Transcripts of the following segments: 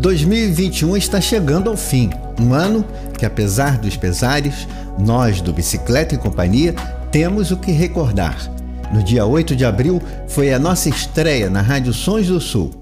2021 está chegando ao fim. Um ano que, apesar dos pesares, nós do Bicicleta e Companhia temos o que recordar. No dia 8 de abril foi a nossa estreia na Rádio Sons do Sul.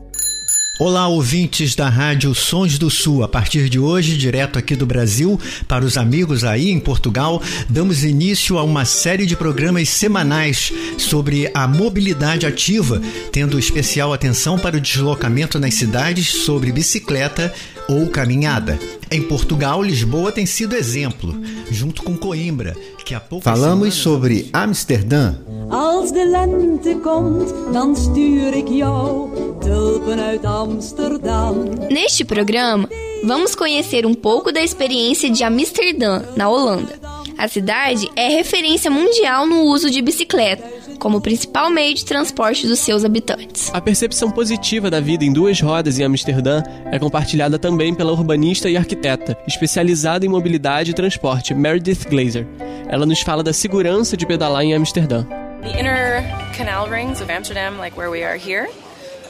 Olá, ouvintes da Rádio Sons do Sul. A partir de hoje, direto aqui do Brasil, para os amigos aí em Portugal, damos início a uma série de programas semanais sobre a mobilidade ativa, tendo especial atenção para o deslocamento nas cidades sobre bicicleta ou caminhada. Em Portugal, Lisboa tem sido exemplo, junto com Coimbra, que há pouco Falamos sobre Amsterdã. Als de lente komt, dan stuur ik jou tulpen uit Amsterdam. Neste programa, vamos conhecer um pouco da experiência de Amsterdã, na Holanda. A cidade é referência mundial no uso de bicicleta como principal meio de transporte dos seus habitantes. A percepção positiva da vida em duas rodas em Amsterdã é compartilhada também pela urbanista e arquiteta, especializada em mobilidade e transporte, Meredith Glazer. Ela nos fala da segurança de pedalar em Amsterdã. The inner canal rings of Amsterdam, like where we are here,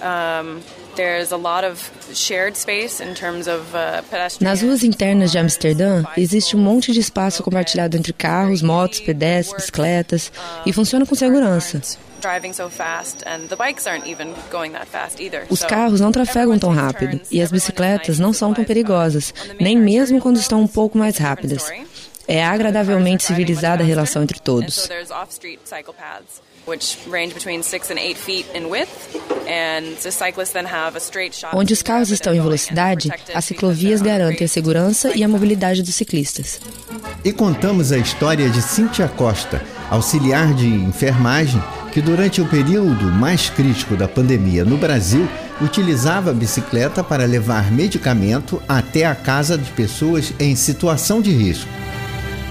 um, Nas ruas internas de Amsterdã, existe um monte de espaço compartilhado entre carros, motos, pedestres, bicicletas e funciona com segurança. Os carros não trafegam tão rápido e as bicicletas não são tão perigosas, nem mesmo quando estão um pouco mais rápidas. É agradavelmente civilizada a relação entre todos which range between 6 and 8 feet in width. And the cyclists then have a straight shot. Onde os carros estão em velocidade, as ciclovias garantem a segurança e a mobilidade dos ciclistas. E contamos a história de Cíntia Costa, auxiliar de enfermagem, que durante o período mais crítico da pandemia no Brasil, utilizava a bicicleta para levar medicamento até a casa de pessoas em situação de risco.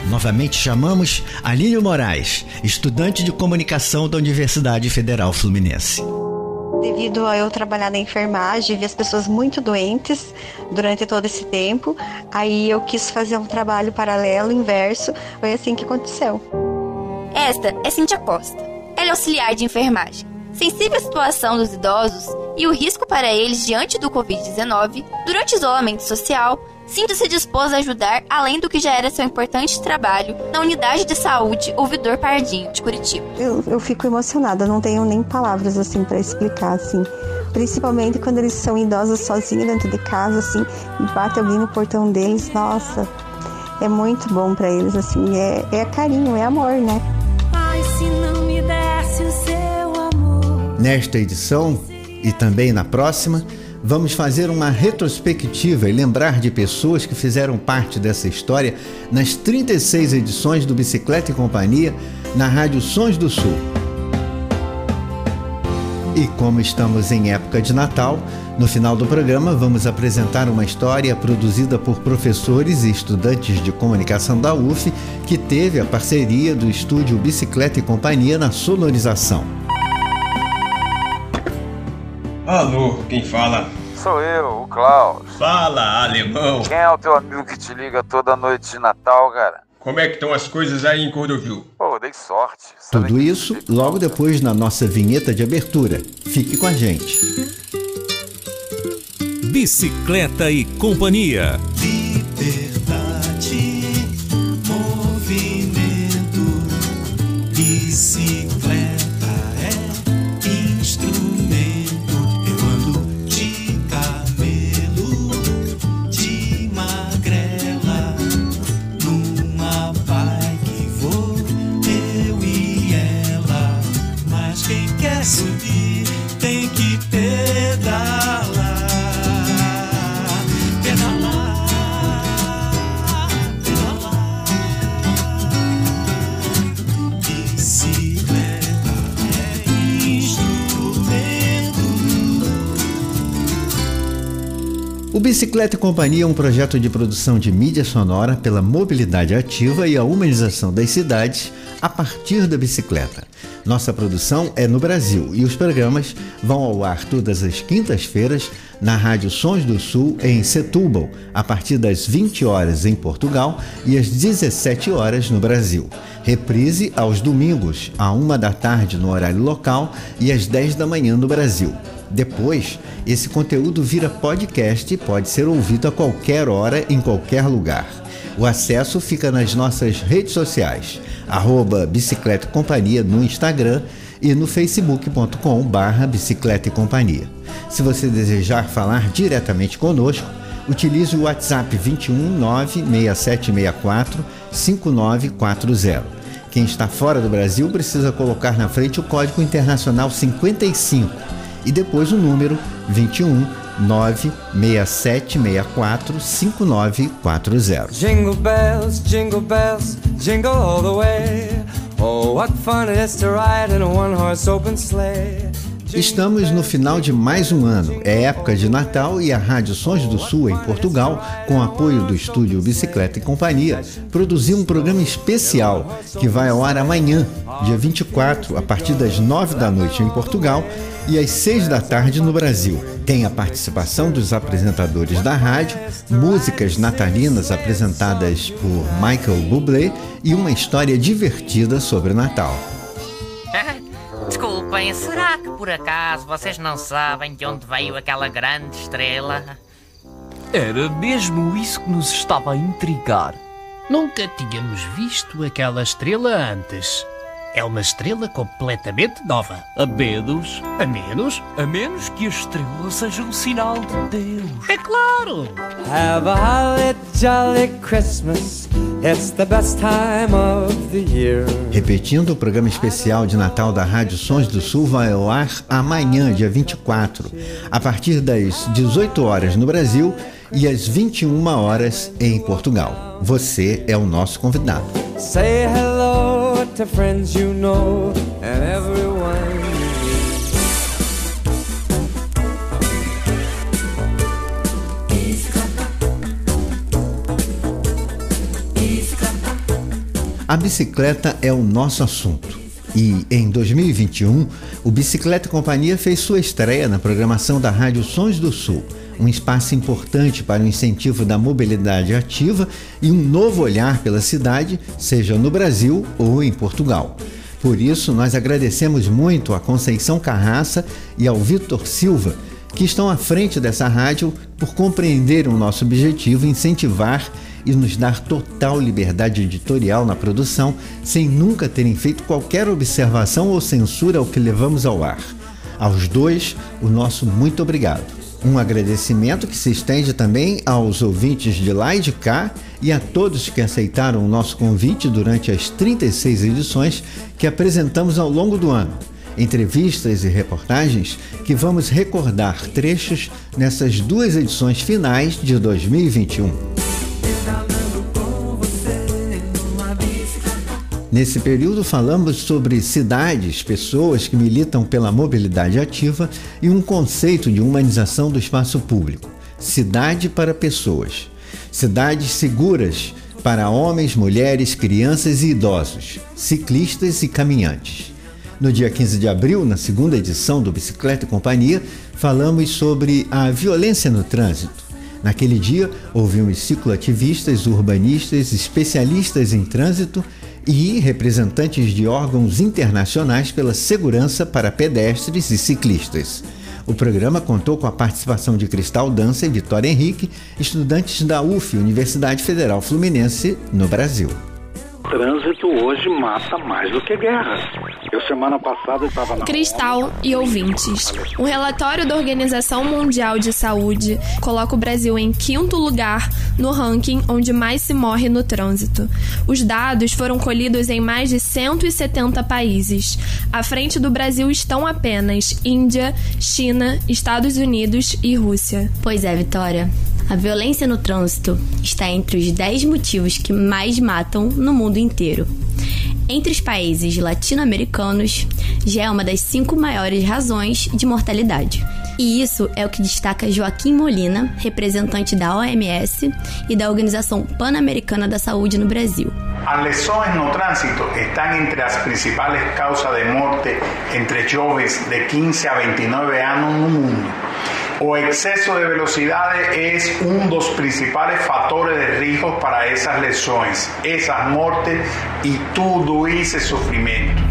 Novamente chamamos Aline Moraes, estudante de comunicação da Universidade Federal Fluminense. Devido a eu trabalhar na enfermagem, vi as pessoas muito doentes durante todo esse tempo, aí eu quis fazer um trabalho paralelo, inverso, foi assim que aconteceu. Esta é Cintia Costa. Ela é auxiliar de enfermagem. Sensível à situação dos idosos e o risco para eles diante do Covid-19, durante o isolamento social, Sinta-se disposto a ajudar, além do que já era seu importante trabalho na unidade de saúde Ouvidor Pardinho, de Curitiba. Eu, eu fico emocionada, não tenho nem palavras assim para explicar, assim. Principalmente quando eles são idosos sozinhos dentro de casa, assim, e bate alguém no portão deles, nossa, é muito bom para eles, assim, é, é carinho, é amor, né? Ai, se não me desse o seu amor. Nesta edição e também na próxima, vamos fazer uma retrospectiva e lembrar de pessoas que fizeram parte dessa história nas 36 edições do Bicicleta e Companhia na Rádio Sons do Sul. E como estamos em época de Natal, no final do programa vamos apresentar uma história produzida por professores e estudantes de comunicação da UF que teve a parceria do estúdio Bicicleta e Companhia na sonorização. Alô, quem fala? Sou eu, o Klaus. Fala, alemão. Quem é o teu amigo que te liga toda noite de Natal, cara? Como é que estão as coisas aí em Cordovil? Pô, dei sorte. Sabe Tudo isso logo depois na nossa vinheta de abertura. Fique com a gente. Bicicleta e Companhia. Bicicleta e Companhia é um projeto de produção de mídia sonora pela mobilidade ativa e a humanização das cidades a partir da bicicleta. Nossa produção é no Brasil e os programas vão ao ar todas as quintas-feiras na Rádio Sons do Sul em Setúbal, a partir das 20 horas em Portugal e às 17 horas no Brasil. Reprise aos domingos, à uma da tarde no horário local e às 10 da manhã no Brasil. Depois, esse conteúdo vira podcast e pode ser ouvido a qualquer hora, em qualquer lugar. O acesso fica nas nossas redes sociais, arroba Bicicleta Companhia no Instagram e no facebook.com barra Bicicleta e Companhia. Se você desejar falar diretamente conosco, utilize o WhatsApp 21 96764 5940. Quem está fora do Brasil precisa colocar na frente o código internacional 55 e depois o número 21 96764 5940. Jingle bells, jingle bells, jingle all the way. Oh, what fun it is to ride in a one horse open sleigh. Estamos no final de mais um ano. É época de Natal e a Rádio Sons do Sul, em Portugal, com apoio do estúdio Bicicleta e Companhia, produziu um programa especial que vai ao ar amanhã, dia 24, a partir das 9 da noite em Portugal e às 6 da tarde no Brasil. Tem a participação dos apresentadores da rádio, músicas natalinas apresentadas por Michael Bublé e uma história divertida sobre Natal. Desculpem, será que por acaso vocês não sabem de onde veio aquela grande estrela? Era mesmo isso que nos estava a intrigar. Nunca tínhamos visto aquela estrela antes. É uma estrela completamente nova. A menos. A menos? A menos que a estrela seja um sinal de Deus. É claro! Have a holly jolly Christmas. It's the best time of the year. Repetindo o programa especial de Natal da Rádio Sons do Sul vai ao ar amanhã, dia 24, a partir das 18 horas no Brasil e às 21 horas em Portugal. Você é o nosso convidado. Say hello to friends you know and everyone A bicicleta é o nosso assunto. E em 2021, o Bicicleta Companhia fez sua estreia na programação da Rádio Sons do Sul um espaço importante para o incentivo da mobilidade ativa e um novo olhar pela cidade, seja no Brasil ou em Portugal. Por isso, nós agradecemos muito a Conceição Carraça e ao Vitor Silva, que estão à frente dessa rádio por compreenderem o nosso objetivo, incentivar e nos dar total liberdade editorial na produção, sem nunca terem feito qualquer observação ou censura ao que levamos ao ar. Aos dois, o nosso muito obrigado. Um agradecimento que se estende também aos ouvintes de lá e de cá e a todos que aceitaram o nosso convite durante as 36 edições que apresentamos ao longo do ano. Entrevistas e reportagens que vamos recordar trechos nessas duas edições finais de 2021. Nesse período, falamos sobre cidades, pessoas que militam pela mobilidade ativa e um conceito de humanização do espaço público: cidade para pessoas. Cidades seguras para homens, mulheres, crianças e idosos, ciclistas e caminhantes. No dia 15 de abril, na segunda edição do Bicicleta e Companhia, falamos sobre a violência no trânsito. Naquele dia, ouvimos cicloativistas, urbanistas, especialistas em trânsito e representantes de órgãos internacionais pela segurança para pedestres e ciclistas. O programa contou com a participação de Cristal Dança e Vitória Henrique, estudantes da UF, Universidade Federal Fluminense, no Brasil. Trânsito hoje mata mais do que guerra. Eu semana passada estava na Cristal e ouvintes. Um relatório da Organização Mundial de Saúde coloca o Brasil em quinto lugar no ranking onde mais se morre no trânsito. Os dados foram colhidos em mais de 170 países. À frente do Brasil estão apenas Índia, China, Estados Unidos e Rússia. Pois é, Vitória. A violência no trânsito está entre os 10 motivos que mais matam no mundo inteiro. Entre os países latino-americanos, já é uma das cinco maiores razões de mortalidade. E isso é o que destaca Joaquim Molina, representante da OMS e da Organização Pan-Americana da Saúde no Brasil. As lesões no trânsito estão entre as principais causas de morte entre jovens de 15 a 29 anos no mundo. o exceso de velocidades es um dos principales factores de riesgo para esas lesiones, esas muertes y tudo esse sofrimento.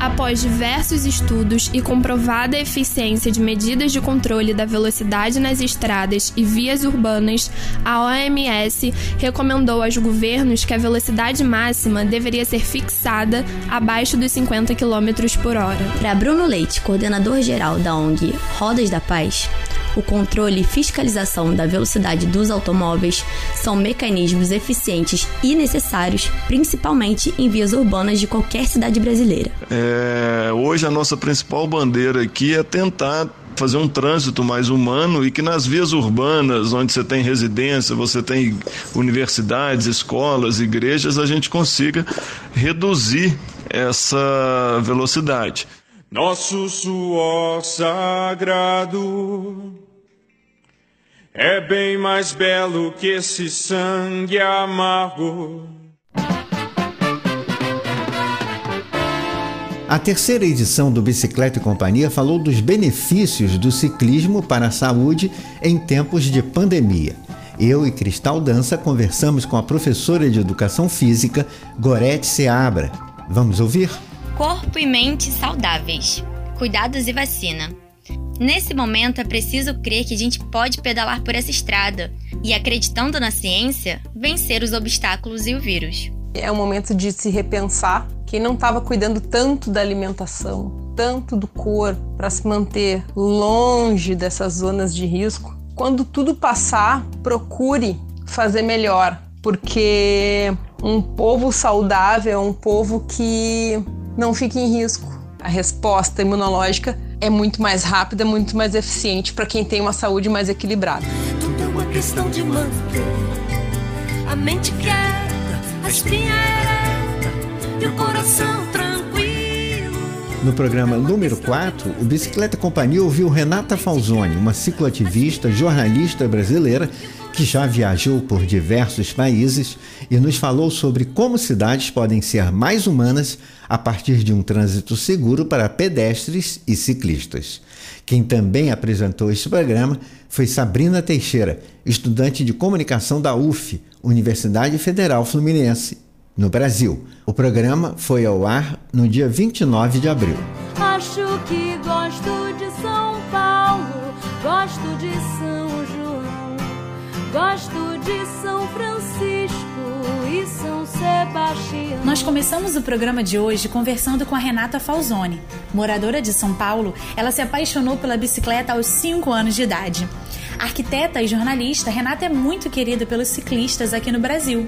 Após diversos estudos e comprovada eficiência de medidas de controle da velocidade nas estradas e vias urbanas, a OMS recomendou aos governos que a velocidade máxima deveria ser fixada abaixo dos 50 km por hora. Para Bruno Leite, coordenador geral da ONG Rodas da Paz, o controle e fiscalização da velocidade dos automóveis são mecanismos eficientes e necessários, principalmente em vias urbanas de qualquer cidade brasileira. É, hoje a nossa principal bandeira aqui é tentar fazer um trânsito mais humano e que nas vias urbanas, onde você tem residência, você tem universidades, escolas, igrejas, a gente consiga reduzir essa velocidade. Nosso suor sagrado é bem mais belo que esse sangue amargo. A terceira edição do Bicicleta e Companhia falou dos benefícios do ciclismo para a saúde em tempos de pandemia. Eu e Cristal Dança conversamos com a professora de Educação Física, Gorete Seabra. Vamos ouvir? corpo e mente saudáveis, cuidados e vacina. Nesse momento é preciso crer que a gente pode pedalar por essa estrada e, acreditando na ciência, vencer os obstáculos e o vírus. É o momento de se repensar. Quem não estava cuidando tanto da alimentação, tanto do corpo, para se manter longe dessas zonas de risco, quando tudo passar, procure fazer melhor, porque um povo saudável é um povo que não fique em risco. A resposta imunológica é muito mais rápida, muito mais eficiente para quem tem uma saúde mais equilibrada. Tudo é uma questão de manter a mente quieta, a espinha ereta e o coração tranquilo. No programa número 4, o Bicicleta Companhia ouviu Renata Falzoni, uma cicloativista, jornalista brasileira que já viajou por diversos países e nos falou sobre como cidades podem ser mais humanas a partir de um trânsito seguro para pedestres e ciclistas. Quem também apresentou este programa foi Sabrina Teixeira, estudante de comunicação da UF, Universidade Federal Fluminense, no Brasil. O programa foi ao ar no dia 29 de abril. Acho que gosto de São Paulo, gosto de Gosto de São Francisco e São Sebastião. Nós começamos o programa de hoje conversando com a Renata Falzoni. Moradora de São Paulo, ela se apaixonou pela bicicleta aos 5 anos de idade. Arquiteta e jornalista, Renata é muito querida pelos ciclistas aqui no Brasil.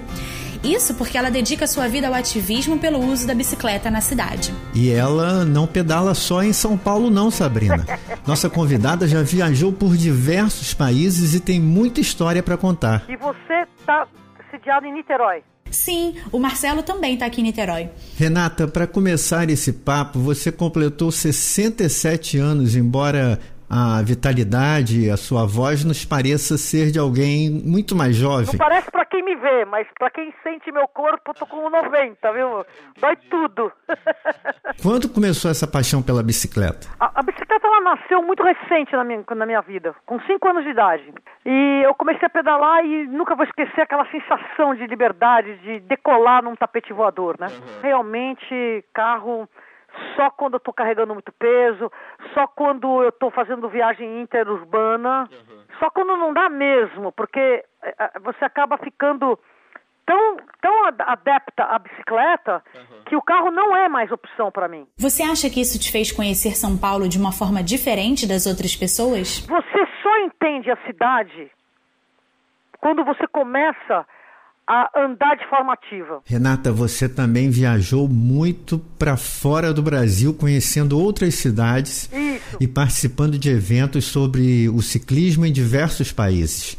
Isso porque ela dedica sua vida ao ativismo pelo uso da bicicleta na cidade. E ela não pedala só em São Paulo, não, Sabrina. Nossa convidada já viajou por diversos países e tem muita história para contar. E você está sediado em Niterói? Sim, o Marcelo também está aqui em Niterói. Renata, para começar esse papo, você completou 67 anos, embora a vitalidade, a sua voz nos pareça ser de alguém muito mais jovem. Não parece quem me vê, mas para quem sente meu corpo, eu tô com 90, viu? Dói tudo. Quando começou essa paixão pela bicicleta? A, a bicicleta ela nasceu muito recente na minha, na minha vida, com 5 anos de idade. E eu comecei a pedalar e nunca vou esquecer aquela sensação de liberdade, de decolar num tapete voador, né? Uhum. Realmente, carro só quando eu estou carregando muito peso, só quando eu estou fazendo viagem interurbana, uhum. só quando não dá mesmo, porque é, é, você acaba ficando tão, tão adepta à bicicleta uhum. que o carro não é mais opção para mim. Você acha que isso te fez conhecer São Paulo de uma forma diferente das outras pessoas? Você só entende a cidade quando você começa a andar de forma ativa. Renata, você também viajou muito para fora do Brasil, conhecendo outras cidades Isso. e participando de eventos sobre o ciclismo em diversos países.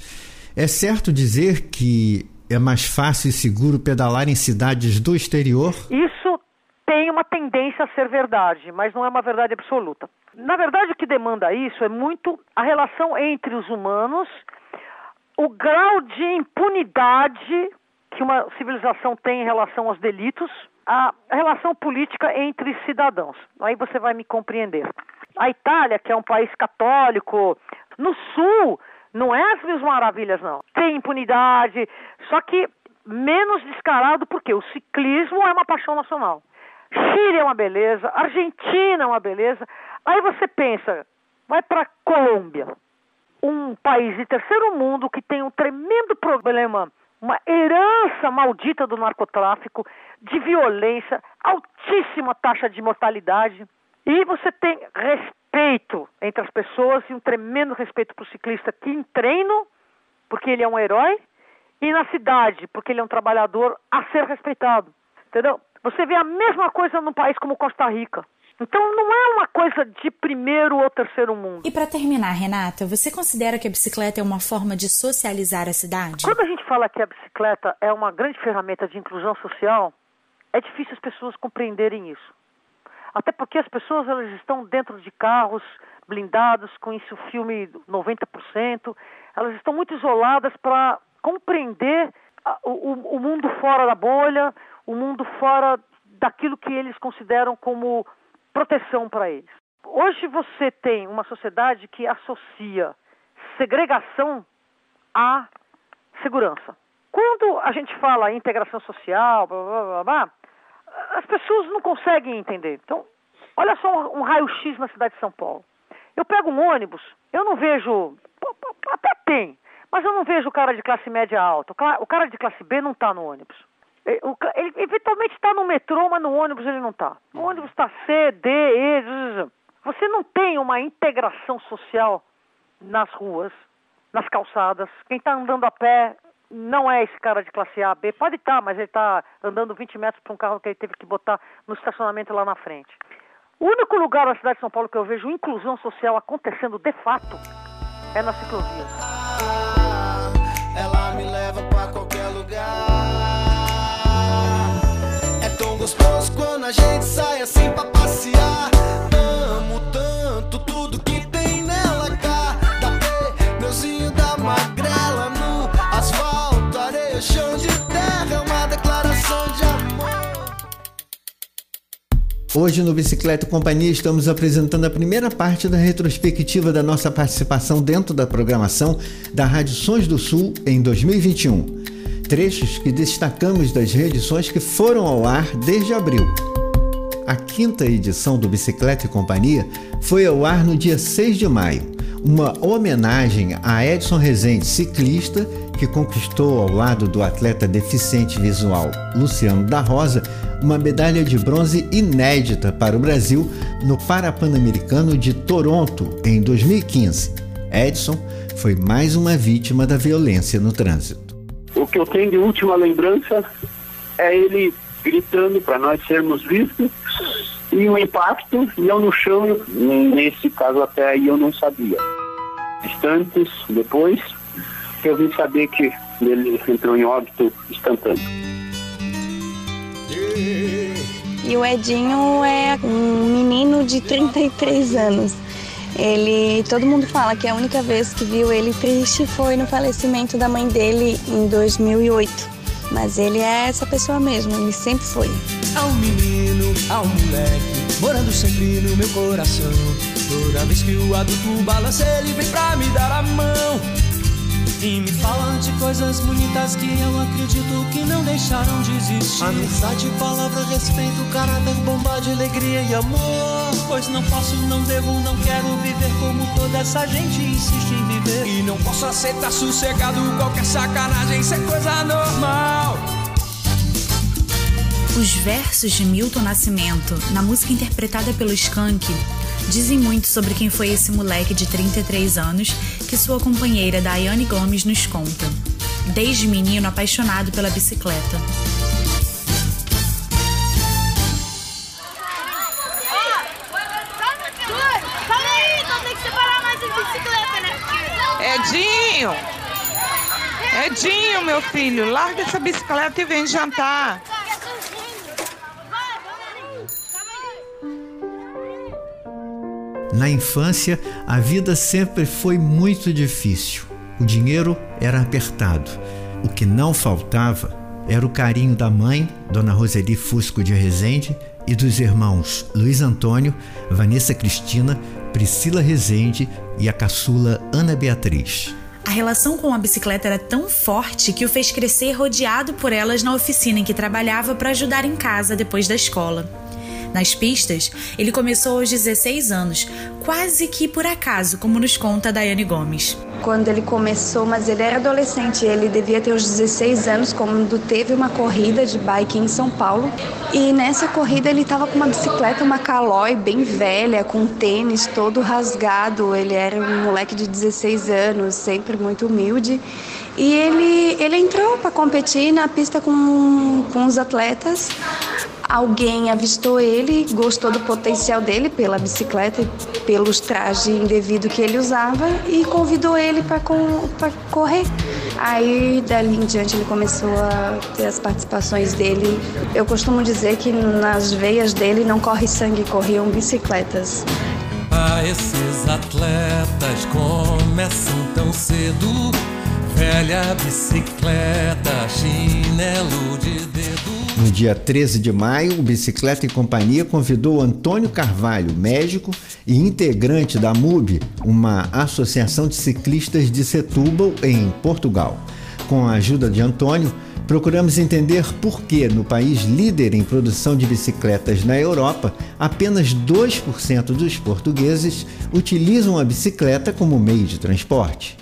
É certo dizer que é mais fácil e seguro pedalar em cidades do exterior? Isso tem uma tendência a ser verdade, mas não é uma verdade absoluta. Na verdade, o que demanda isso é muito a relação entre os humanos, o grau de impunidade que uma civilização tem em relação aos delitos, a relação política entre cidadãos. Aí você vai me compreender. A Itália, que é um país católico, no sul, não é as mil maravilhas, não. Tem impunidade, só que menos descarado porque o ciclismo é uma paixão nacional. Chile é uma beleza, Argentina é uma beleza. Aí você pensa, vai para Colômbia, um país de terceiro mundo que tem um tremendo problema, uma herança maldita do narcotráfico, de violência, altíssima taxa de mortalidade. E você tem respeito entre as pessoas e um tremendo respeito para o ciclista que em treino, porque ele é um herói, e na cidade, porque ele é um trabalhador a ser respeitado. Entendeu? Você vê a mesma coisa num país como Costa Rica. Então não é uma coisa de primeiro ou terceiro mundo. E para terminar, Renata, você considera que a bicicleta é uma forma de socializar a cidade? Quando a gente fala que a bicicleta é uma grande ferramenta de inclusão social, é difícil as pessoas compreenderem isso. Até porque as pessoas elas estão dentro de carros blindados, com isso filme 90%, elas estão muito isoladas para compreender o, o mundo fora da bolha, o mundo fora daquilo que eles consideram como proteção para eles. Hoje você tem uma sociedade que associa segregação à segurança. Quando a gente fala em integração social, blá, blá, blá, blá, as pessoas não conseguem entender. Então, olha só um, raio-x na cidade de São Paulo. Eu pego um ônibus, eu não vejo. Até tem, mas eu não vejo o cara de classe média alta. O cara de classe B não está no ônibus. Ele eventualmente está no metrô, mas no ônibus ele não está. O ônibus está C, D, E. Você não tem uma integração social nas ruas, nas calçadas. Quem está andando a pé não é esse cara de classe A, B. Pode estar, tá, mas ele está andando 20 metros para um carro que ele teve que botar no estacionamento lá na frente. O único lugar na cidade de São Paulo que eu vejo inclusão social acontecendo de fato é na ciclovia. Ela me leva para qualquer lugar gostoso quando a gente sai assim pra passear. Amo tanto tudo que tem nela cá. Da da magrela no asfalto, areia, chão de terra. É uma declaração de amor. Hoje no Bicicleta Companhia estamos apresentando a primeira parte da retrospectiva da nossa participação dentro da programação da Rádio Sons do Sul em 2021 trechos que destacamos das reedições que foram ao ar desde abril. A quinta edição do Bicicleta e Companhia foi ao ar no dia 6 de maio, uma homenagem a Edson Rezende, ciclista que conquistou ao lado do atleta deficiente visual Luciano da Rosa uma medalha de bronze inédita para o Brasil no Parapan-Americano de Toronto em 2015. Edson foi mais uma vítima da violência no trânsito. O que eu tenho de última lembrança é ele gritando para nós sermos vistos e o impacto, e eu no chão, nesse caso até aí eu não sabia. Instantes depois, eu vim saber que ele entrou em óbito instantâneo. E o Edinho é um menino de 33 anos. Ele, todo mundo fala que a única vez que viu ele triste foi no falecimento da mãe dele em 2008. Mas ele é essa pessoa mesmo, ele sempre foi. Há um menino, há um moleque, morando sempre no meu coração. Toda vez que o adulto balança, ele vem pra me dar a mão. E me fala de coisas bonitas que eu acredito que não deixaram de existir. Amizade, palavra, respeito, caráter, bondade, alegria e amor. Pois não posso, não devo, não quero viver como toda essa gente insiste em viver. E não posso aceitar sossegado qualquer sacanagem, isso é coisa normal. Os versos de Milton Nascimento, na música interpretada pelo Skank, dizem muito sobre quem foi esse moleque de 33 anos que sua companheira Daiane Gomes nos conta. Desde menino apaixonado pela bicicleta. Edinho! Edinho, meu filho, larga essa bicicleta e vem jantar. Na infância, a vida sempre foi muito difícil. O dinheiro era apertado. O que não faltava era o carinho da mãe, Dona Roseli Fusco de Rezende, e dos irmãos Luiz Antônio, Vanessa Cristina, Priscila Rezende e a caçula Ana Beatriz. A relação com a bicicleta era tão forte que o fez crescer rodeado por elas na oficina em que trabalhava para ajudar em casa depois da escola. Nas pistas, ele começou aos 16 anos, quase que por acaso, como nos conta Daiane Gomes. Quando ele começou, mas ele era adolescente, ele devia ter uns 16 anos, quando teve uma corrida de bike em São Paulo. E nessa corrida ele estava com uma bicicleta, uma Caloi bem velha, com tênis todo rasgado. Ele era um moleque de 16 anos, sempre muito humilde. E ele, ele entrou para competir na pista com, com os atletas. Alguém avistou ele, gostou do potencial dele pela bicicleta e pelos trajes indevidos que ele usava e convidou ele para correr. Aí, dali em diante, ele começou a ter as participações dele. Eu costumo dizer que nas veias dele não corre sangue, corriam bicicletas. Ah, esses atletas começam tão cedo velha bicicleta, chinelo de dedo. No dia 13 de maio, o Bicicleta e Companhia convidou Antônio Carvalho, médico e integrante da MUB, uma associação de ciclistas de Setúbal, em Portugal. Com a ajuda de Antônio, procuramos entender por que, no país líder em produção de bicicletas na Europa, apenas 2% dos portugueses utilizam a bicicleta como meio de transporte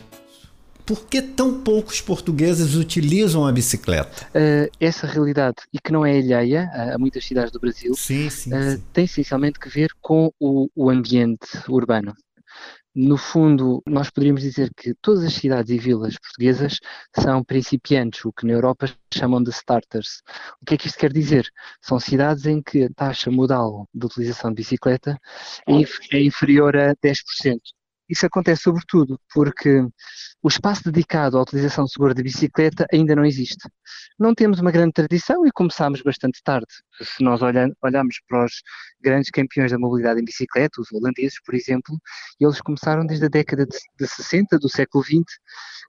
por que tão poucos portugueses utilizam a bicicleta? Uh, essa realidade, e que não é alheia a, a muitas cidades do Brasil, sim, sim, uh, sim. tem essencialmente que ver com o, o ambiente urbano. No fundo, nós poderíamos dizer que todas as cidades e vilas portuguesas são principiantes, o que na Europa chamam de starters. O que é que isto quer dizer? São cidades em que a taxa modal de utilização de bicicleta é, é inferior a 10%. Isso acontece sobretudo porque o espaço dedicado à utilização segura da bicicleta ainda não existe. Não temos uma grande tradição e começámos bastante tarde. Se nós olharmos para os grandes campeões da mobilidade em bicicleta, os holandeses, por exemplo, eles começaram desde a década de, de 60 do século XX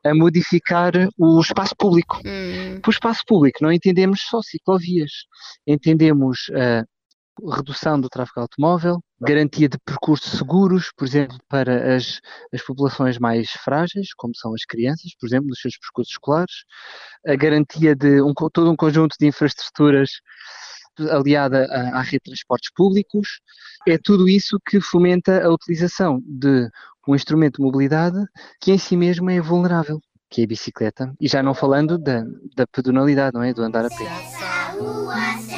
a modificar o espaço público. Hum. Por espaço público não entendemos só ciclovias, entendemos uh, redução do tráfego automóvel, garantia de percursos seguros, por exemplo, para as, as populações mais frágeis, como são as crianças, por exemplo, nos seus percursos escolares, a garantia de um, todo um conjunto de infraestruturas aliada à, à rede de transportes públicos, é tudo isso que fomenta a utilização de um instrumento de mobilidade que em si mesmo é vulnerável, que é a bicicleta, e já não falando da, da pedonalidade, não é? Do andar a pé.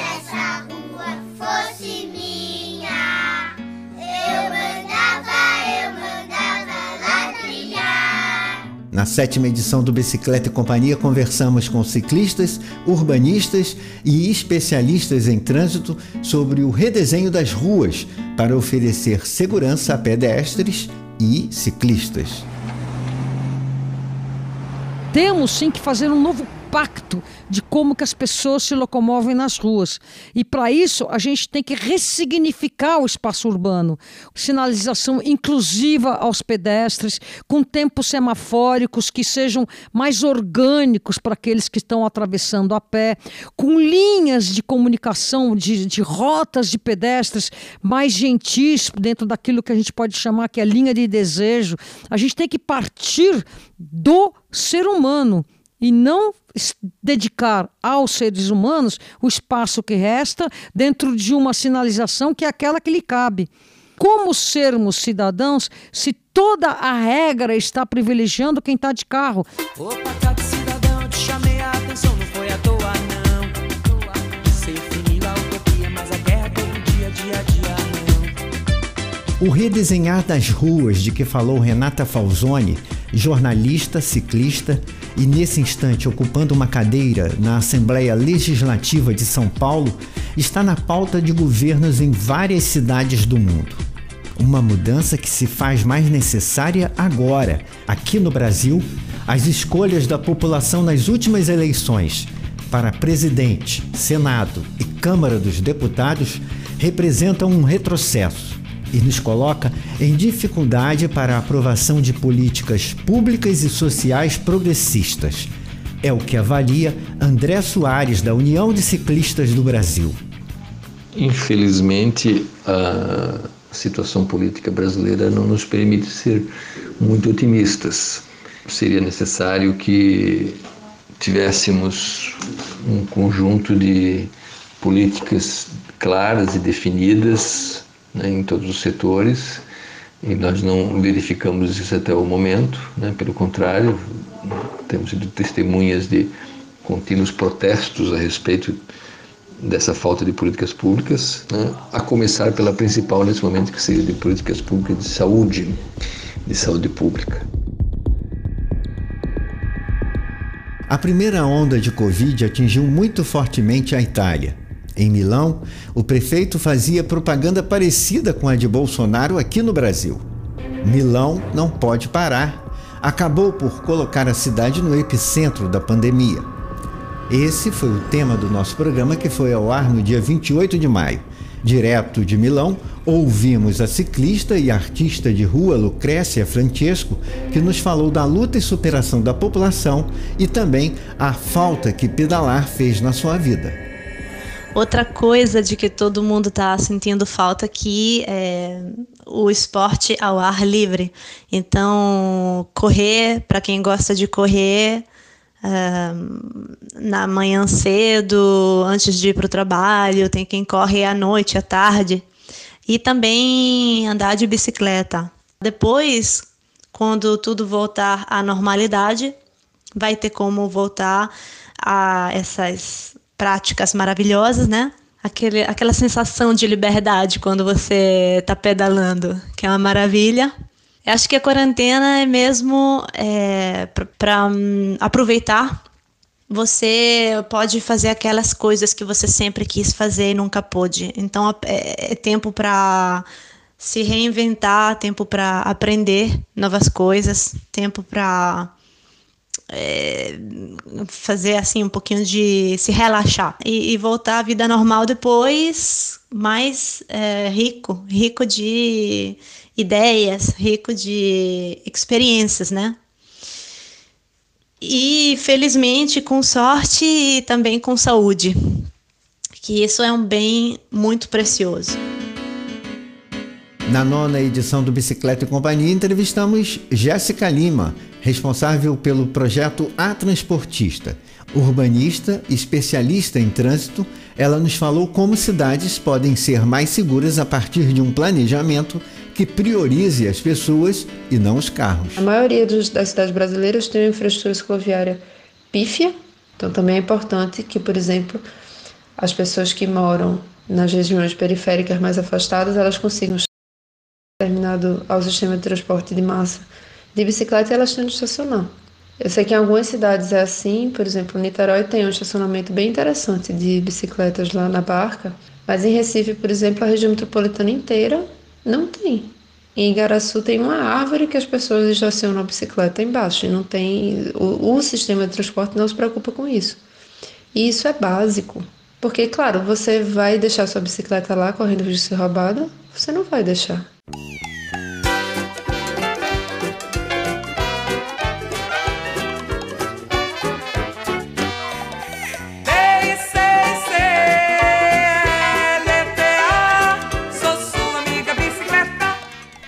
Na sétima edição do Bicicleta e Companhia, conversamos com ciclistas, urbanistas e especialistas em trânsito sobre o redesenho das ruas para oferecer segurança a pedestres e ciclistas. Temos sim que fazer um novo impacto de como que as pessoas se locomovem nas ruas. E para isso, a gente tem que ressignificar o espaço urbano. Sinalização inclusiva aos pedestres, com tempos semafóricos que sejam mais orgânicos para aqueles que estão atravessando a pé, com linhas de comunicação, de, de rotas de pedestres mais gentis, dentro daquilo que a gente pode chamar que é linha de desejo. A gente tem que partir do ser humano e não dedicar aos seres humanos o espaço que resta dentro de uma sinalização que é aquela que lhe cabe. Como sermos cidadãos se toda a regra está privilegiando quem está de carro? Opa, tá de cidadão, te chamei a atenção, não foi à toa, não. Sei finir a utopia, mas a guerra todo dia, dia a dia, não. O redesenhar das ruas de que falou Renata Falzoni jornalista, ciclista e, nesse instante, ocupando uma cadeira na Assembleia Legislativa de São Paulo, está na pauta de governos em várias cidades do mundo. Uma mudança que se faz mais necessária agora, aqui no Brasil, as escolhas da população nas últimas eleições para presidente, Senado e Câmara dos Deputados representam um retrocesso e nos coloca em dificuldade para a aprovação de políticas públicas e sociais progressistas. É o que avalia André Soares, da União de Ciclistas do Brasil. Infelizmente, a situação política brasileira não nos permite ser muito otimistas. Seria necessário que tivéssemos um conjunto de políticas claras e definidas né, em todos os setores e nós não verificamos isso até o momento, né? pelo contrário, temos sido testemunhas de contínuos protestos a respeito dessa falta de políticas públicas, né? a começar pela principal nesse momento, que seria de políticas públicas de saúde, de saúde pública. A primeira onda de Covid atingiu muito fortemente a Itália. Em Milão, o prefeito fazia propaganda parecida com a de Bolsonaro aqui no Brasil. Milão não pode parar. Acabou por colocar a cidade no epicentro da pandemia. Esse foi o tema do nosso programa que foi ao ar no dia 28 de maio. Direto de Milão, ouvimos a ciclista e artista de rua Lucrécia Francesco, que nos falou da luta e superação da população e também a falta que pedalar fez na sua vida. Outra coisa de que todo mundo está sentindo falta aqui é o esporte ao ar livre. Então, correr, para quem gosta de correr, uh, na manhã cedo, antes de ir para o trabalho, tem quem corre à noite, à tarde. E também andar de bicicleta. Depois, quando tudo voltar à normalidade, vai ter como voltar a essas práticas maravilhosas, né? Aquele, aquela sensação de liberdade quando você está pedalando, que é uma maravilha. Eu acho que a quarentena é mesmo é, para um, aproveitar. Você pode fazer aquelas coisas que você sempre quis fazer e nunca pôde. Então é, é tempo para se reinventar, tempo para aprender novas coisas, tempo para é, fazer assim um pouquinho de se relaxar e, e voltar à vida normal depois, mais é, rico, rico de ideias, rico de experiências, né? E felizmente com sorte e também com saúde, que isso é um bem muito precioso. Na nona edição do Bicicleta e Companhia, entrevistamos Jéssica Lima, responsável pelo projeto A Transportista. Urbanista, especialista em trânsito, ela nos falou como cidades podem ser mais seguras a partir de um planejamento que priorize as pessoas e não os carros. A maioria das cidades brasileiras tem uma infraestrutura cicloviária pífia, então também é importante que, por exemplo, as pessoas que moram nas regiões periféricas mais afastadas, elas consigam terminado ao sistema de transporte de massa de bicicleta elas têm de estacionar. Eu sei que em algumas cidades é assim, por exemplo, Niterói tem um estacionamento bem interessante de bicicletas lá na barca, mas em Recife, por exemplo, a região metropolitana inteira não tem. Em Igaraçu tem uma árvore que as pessoas estacionam a bicicleta embaixo e não tem o, o sistema de transporte não se preocupa com isso. E isso é básico, porque claro, você vai deixar sua bicicleta lá correndo risco de ser roubada? Você não vai deixar.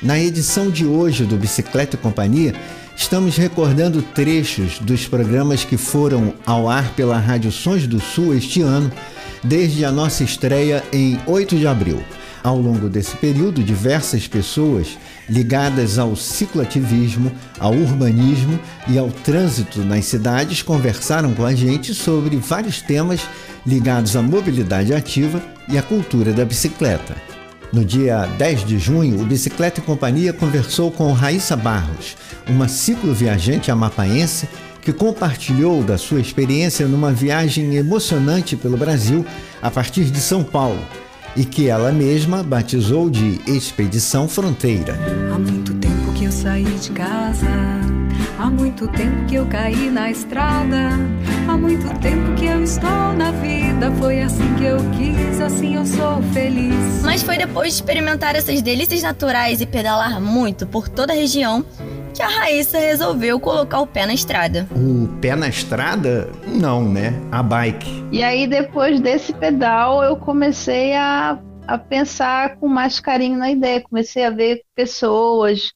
Na edição de hoje do Bicicleta e Companhia, estamos recordando trechos dos programas que foram ao ar pela Rádio Sons do Sul este ano, desde a nossa estreia em 8 de abril. Ao longo desse período, diversas pessoas ligadas ao cicloativismo, ao urbanismo e ao trânsito nas cidades conversaram com a gente sobre vários temas ligados à mobilidade ativa e à cultura da bicicleta. No dia 10 de junho, o Bicicleta e Companhia conversou com Raíssa Barros, uma cicloviajante amapaense que compartilhou da sua experiência numa viagem emocionante pelo Brasil a partir de São Paulo e que ela mesma batizou de Expedição Fronteira. Há muito tempo que eu saí de casa, há muito tempo que eu caí na estrada, há muito tempo que eu estou na vida. Foi assim que eu quis, assim eu sou feliz. Mas foi depois de experimentar essas delícias naturais e pedalar muito por toda a região que a Raíssa resolveu colocar o pé na estrada. O pé na estrada? Não, né? A bike. E aí, depois desse pedal, eu comecei a, a pensar com mais carinho na ideia. Comecei a ver pessoas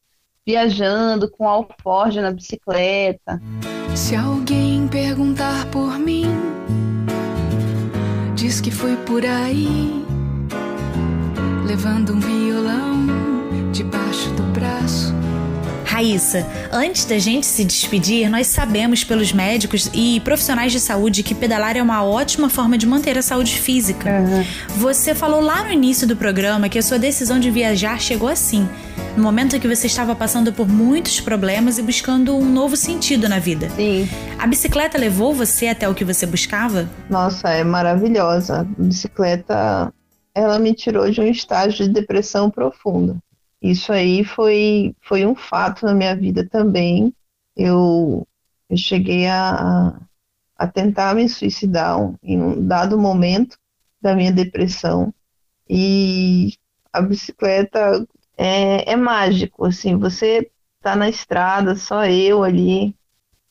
viajando com alforge na bicicleta. Se alguém perguntar por diz que foi por aí, levando um violão debaixo do braço. Raíssa, antes da gente se despedir, nós sabemos pelos médicos e profissionais de saúde que pedalar é uma ótima forma de manter a saúde física. Uhum. Você falou lá no início do programa que a sua decisão de viajar chegou assim, no momento em que você estava passando por muitos problemas e buscando um novo sentido na vida. Sim. A bicicleta levou você até o que você buscava? Nossa, é maravilhosa. A bicicleta, ela me tirou de um estágio de depressão profunda. Isso aí foi, foi um fato na minha vida também. Eu, eu cheguei a, a tentar me suicidar em um dado momento da minha depressão. E a bicicleta é, é mágico, assim, você tá na estrada, só eu ali,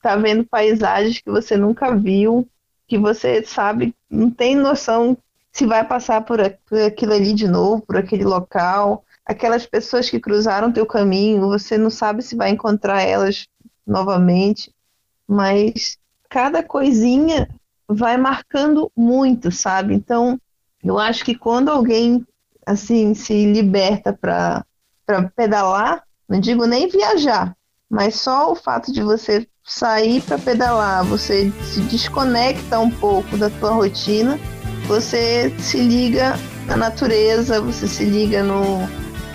tá vendo paisagens que você nunca viu, que você sabe, não tem noção se vai passar por aquilo ali de novo, por aquele local aquelas pessoas que cruzaram teu caminho, você não sabe se vai encontrar elas novamente, mas cada coisinha vai marcando muito, sabe? Então, eu acho que quando alguém assim se liberta para pedalar, não digo nem viajar, mas só o fato de você sair para pedalar, você se desconecta um pouco da tua rotina, você se liga na natureza, você se liga no,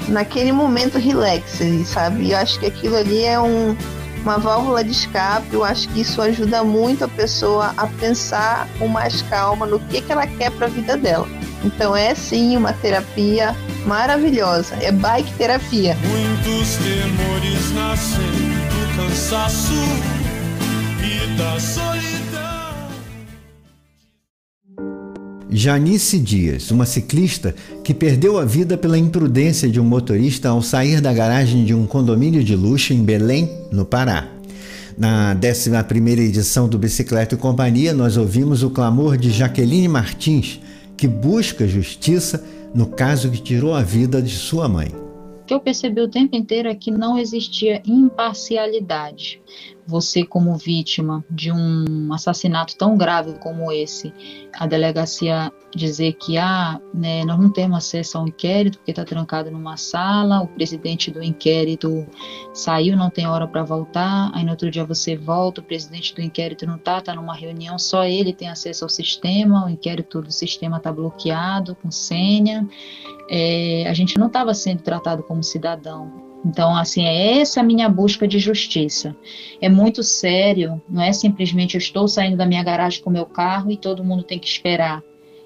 naquele momento relax, sabe? Eu acho que aquilo ali é um, uma válvula de escape. Eu acho que isso ajuda muito a pessoa a pensar com mais calma no que, que ela quer para a vida dela. Então é sim uma terapia maravilhosa. É bike terapia. Muitos temores nascem do cansaço e da solidão. Janice Dias, uma ciclista que perdeu a vida pela imprudência de um motorista ao sair da garagem de um condomínio de luxo em Belém, no Pará. Na 11ª edição do Bicicleta e Companhia, nós ouvimos o clamor de Jaqueline Martins, que busca justiça no caso que tirou a vida de sua mãe. O que eu percebi o tempo inteiro é que não existia imparcialidade você como vítima de um assassinato tão grave como esse, a delegacia dizer que ah, né, nós não temos acesso ao inquérito porque está trancado numa sala, o presidente do inquérito saiu, não tem hora para voltar, aí no outro dia você volta, o presidente do inquérito não está, está numa reunião, só ele tem acesso ao sistema, o inquérito do sistema está bloqueado com senha, é, a gente não estava sendo tratado como cidadão, então, assim, é essa minha busca de justiça. É muito sério, não é simplesmente eu estou saindo da minha garagem com meu carro e todo mundo tem que esperar.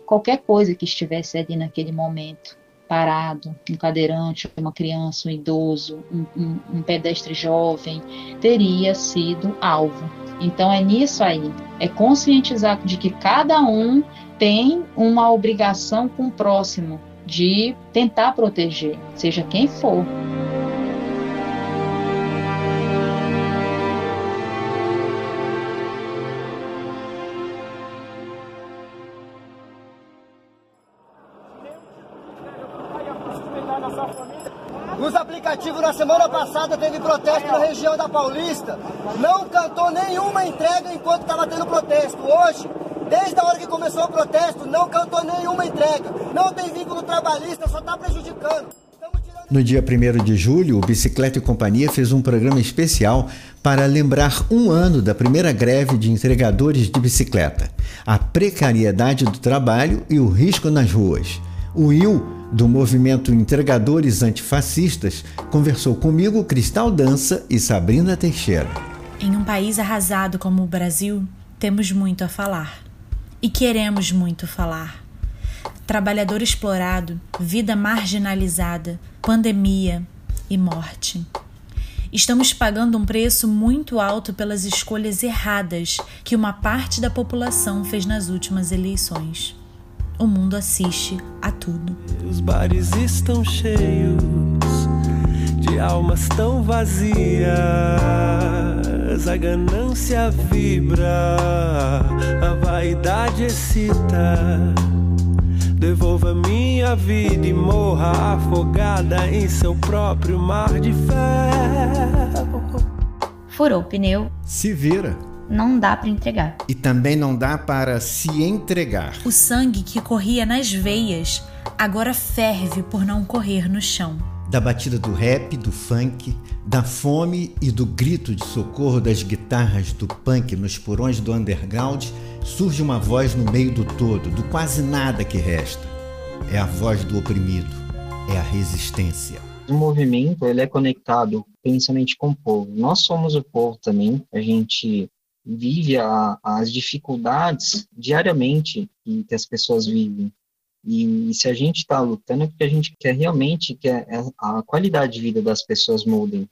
Qualquer coisa que estivesse ali naquele momento, parado, um cadeirante, uma criança, um idoso, um, um, um pedestre jovem, teria sido alvo. Então, é nisso aí, é conscientizar de que cada um tem uma obrigação com o próximo de tentar proteger, seja quem for. Na semana passada, teve protesto na região da Paulista. Não cantou nenhuma entrega enquanto estava tendo protesto. Hoje, desde a hora que começou o protesto, não cantou nenhuma entrega. Não tem vínculo trabalhista, só está prejudicando. No dia 1 de julho, o Bicicleta e Companhia fez um programa especial para lembrar um ano da primeira greve de entregadores de bicicleta, a precariedade do trabalho e o risco nas ruas. O Will do movimento Entregadores Antifascistas, conversou comigo Cristal Dança e Sabrina Teixeira. Em um país arrasado como o Brasil, temos muito a falar. E queremos muito falar. Trabalhador explorado, vida marginalizada, pandemia e morte. Estamos pagando um preço muito alto pelas escolhas erradas que uma parte da população fez nas últimas eleições o mundo assiste a tudo. Os bares estão cheios de almas tão vazias. A ganância vibra, a vaidade excita. Devolva minha vida e morra afogada em seu próprio mar de ferro. Furou o pneu. Se vira não dá para entregar. E também não dá para se entregar. O sangue que corria nas veias agora ferve por não correr no chão. Da batida do rap, do funk, da fome e do grito de socorro das guitarras do punk nos porões do underground, surge uma voz no meio do todo, do quase nada que resta. É a voz do oprimido, é a resistência. O movimento ele é conectado principalmente com o povo. Nós somos o povo também. A gente vive a, as dificuldades diariamente que, que, as pessoas vivem. E, e se a gente está lutando é porque a gente quer realmente que a, a qualidade de vida das pessoas mudem.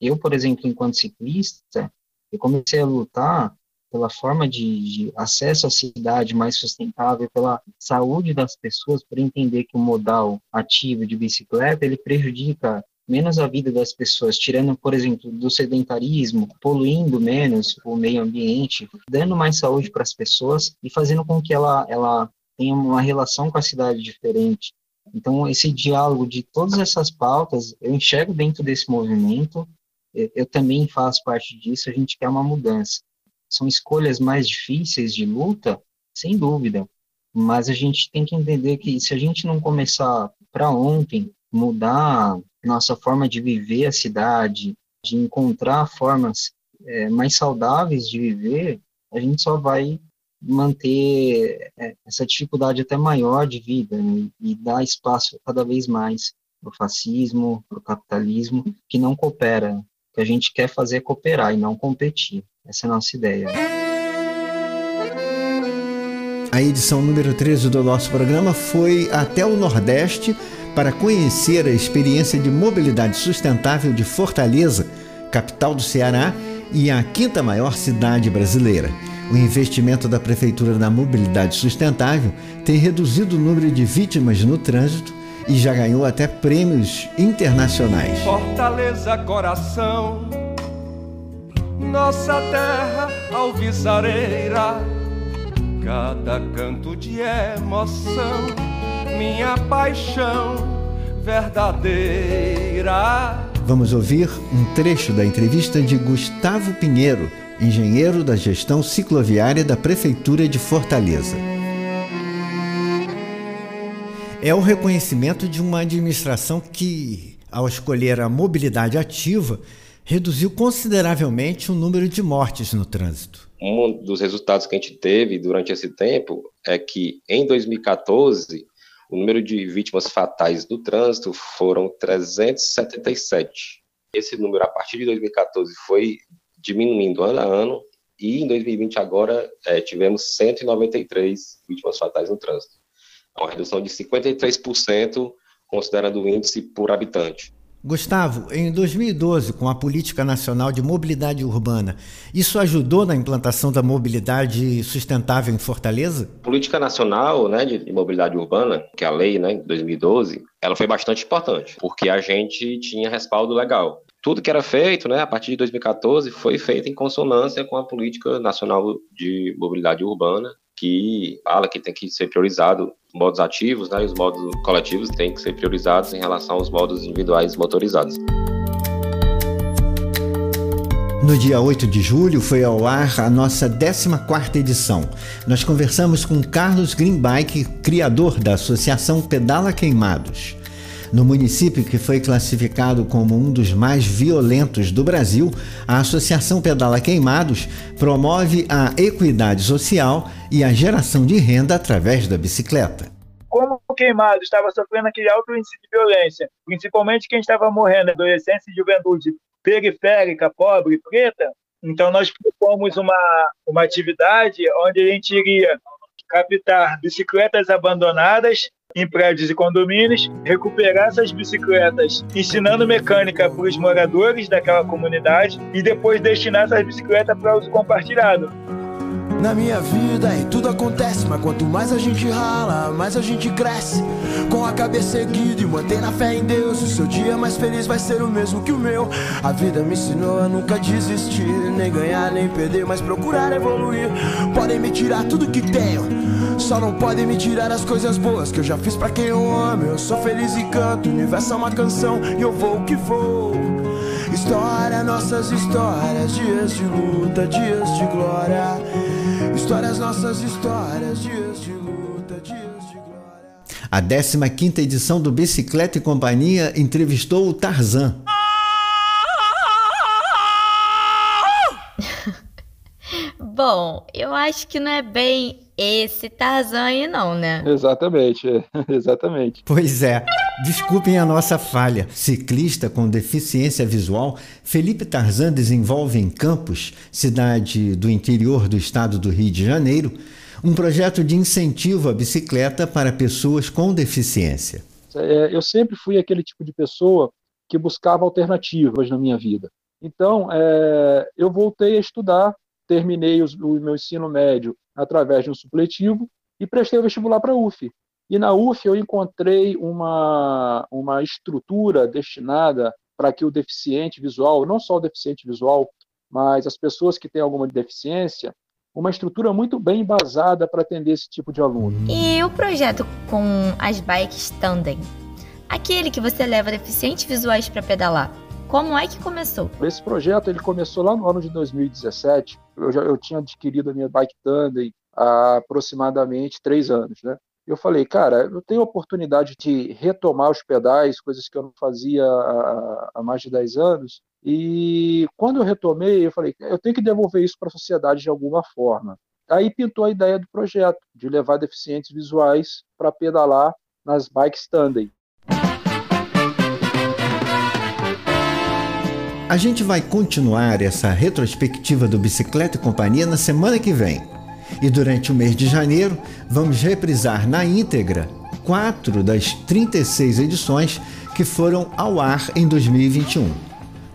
Eu, por exemplo, enquanto ciclista, eu comecei a lutar pela forma de, de, acesso à cidade mais sustentável, pela saúde das pessoas, por entender que o modal ativo de bicicleta ele prejudica menos a vida das pessoas, tirando, por exemplo, do sedentarismo, poluindo menos o meio ambiente, dando mais saúde para as pessoas e fazendo com que ela, ela tenha uma relação com a cidade diferente. Então, esse diálogo de todas essas pautas, eu enxergo dentro desse movimento, eu, também faço parte disso, a gente quer uma mudança são escolhas mais difíceis de luta, sem dúvida, mas a gente tem que entender que se a gente não começar para ontem, mudar nossa forma de viver a cidade, de encontrar formas é, mais saudáveis de viver, a gente só vai manter é, essa dificuldade até maior de vida né, e dar espaço cada vez mais para o fascismo, para o capitalismo, que não coopera. O que a gente quer fazer é cooperar e não competir. Essa é a nossa ideia. A edição número 13 do nosso programa foi até o Nordeste para conhecer a experiência de mobilidade sustentável de Fortaleza, capital do Ceará e a quinta maior cidade brasileira. O investimento da Prefeitura na mobilidade sustentável tem reduzido o número de vítimas no trânsito e já ganhou até prêmios internacionais. Fortaleza, coração nossa terra alvissareira, cada canto de emoção, minha paixão verdadeira. Vamos ouvir um trecho da entrevista de Gustavo Pinheiro, engenheiro da gestão cicloviária da Prefeitura de Fortaleza. É o reconhecimento de uma administração que, ao escolher a mobilidade ativa, reduziu consideravelmente o número de mortes no trânsito. Um dos resultados que a gente teve durante esse tempo é que, em 2014, o número de vítimas fatais do trânsito foram 377. Esse número, a partir de 2014, foi diminuindo ano a ano, e em 2020 agora é, tivemos 193 vítimas fatais no trânsito. É uma redução de 53%, considerando o índice por habitante. Gustavo, em 2012, com a Política Nacional de Mobilidade Urbana, isso ajudou na implantação da mobilidade sustentável em Fortaleza? A Política Nacional né, de Mobilidade Urbana, que é a lei né, de 2012, ela foi bastante importante, porque a gente tinha respaldo legal. Tudo que era feito, né, a partir de 2014, foi feito em consonância com a Política Nacional de Mobilidade Urbana, que fala que tem que ser priorizado modos ativos, né, e os modos coletivos têm que ser priorizados em relação aos modos individuais motorizados. No dia 8 de julho foi ao ar a nossa 14ª edição. Nós conversamos com Carlos Greenbike, criador da Associação Pedala Queimados. No município que foi classificado como um dos mais violentos do Brasil, a Associação Pedala Queimados promove a equidade social e a geração de renda através da bicicleta. Como o queimado estava sofrendo aquele alto índice de violência, principalmente quem estava morrendo, adolescência e juventude periférica, pobre, preta, então nós propomos uma, uma atividade onde a gente iria captar bicicletas abandonadas em prédios e condomínios, recuperar essas bicicletas, ensinando mecânica para os moradores daquela comunidade e depois destinar essas bicicletas para uso compartilhado. Na minha vida e tudo acontece, mas quanto mais a gente rala, mais a gente cresce. Com a cabeça erguida e mantém na fé em Deus, o seu dia mais feliz vai ser o mesmo que o meu. A vida me ensinou a nunca desistir, nem ganhar nem perder, mas procurar evoluir. Podem me tirar tudo que tenho, só não podem me tirar as coisas boas que eu já fiz para quem eu amo. Eu sou feliz e canto, o universo é uma canção e eu vou que vou. História, nossas histórias, dias de luta, dias de glória. Histórias, nossas histórias, dias de luta, dias de glória. A 15ª edição do Bicicleta e Companhia entrevistou o Tarzan. Bom, eu acho que não é bem esse Tarzan aí não, né? Exatamente, exatamente. Pois é. Desculpem a nossa falha. Ciclista com deficiência visual, Felipe Tarzan desenvolve em Campos, cidade do interior do estado do Rio de Janeiro, um projeto de incentivo à bicicleta para pessoas com deficiência. É, eu sempre fui aquele tipo de pessoa que buscava alternativas na minha vida. Então, é, eu voltei a estudar, terminei o meu ensino médio através de um supletivo e prestei o vestibular para a UF. E na UF eu encontrei uma, uma estrutura destinada para que o deficiente visual, não só o deficiente visual, mas as pessoas que têm alguma deficiência, uma estrutura muito bem embasada para atender esse tipo de aluno. E o projeto com as bikes tandem? Aquele que você leva deficientes visuais para pedalar. Como é que começou? Esse projeto ele começou lá no ano de 2017. Eu, já, eu tinha adquirido a minha bike tandem há aproximadamente três anos, né? Eu falei, cara, eu tenho a oportunidade de retomar os pedais, coisas que eu não fazia há, mais de 10 anos, e quando eu retomei, eu falei, eu tenho que devolver isso para a sociedade de alguma forma. Aí pintou a ideia do projeto, de levar deficientes visuais para pedalar nas bikes tandem. A gente vai continuar essa retrospectiva do Bicicleta e Companhia na semana que vem. E durante o mês de janeiro, vamos reprisar na íntegra quatro das 36 edições que foram ao ar em 2021.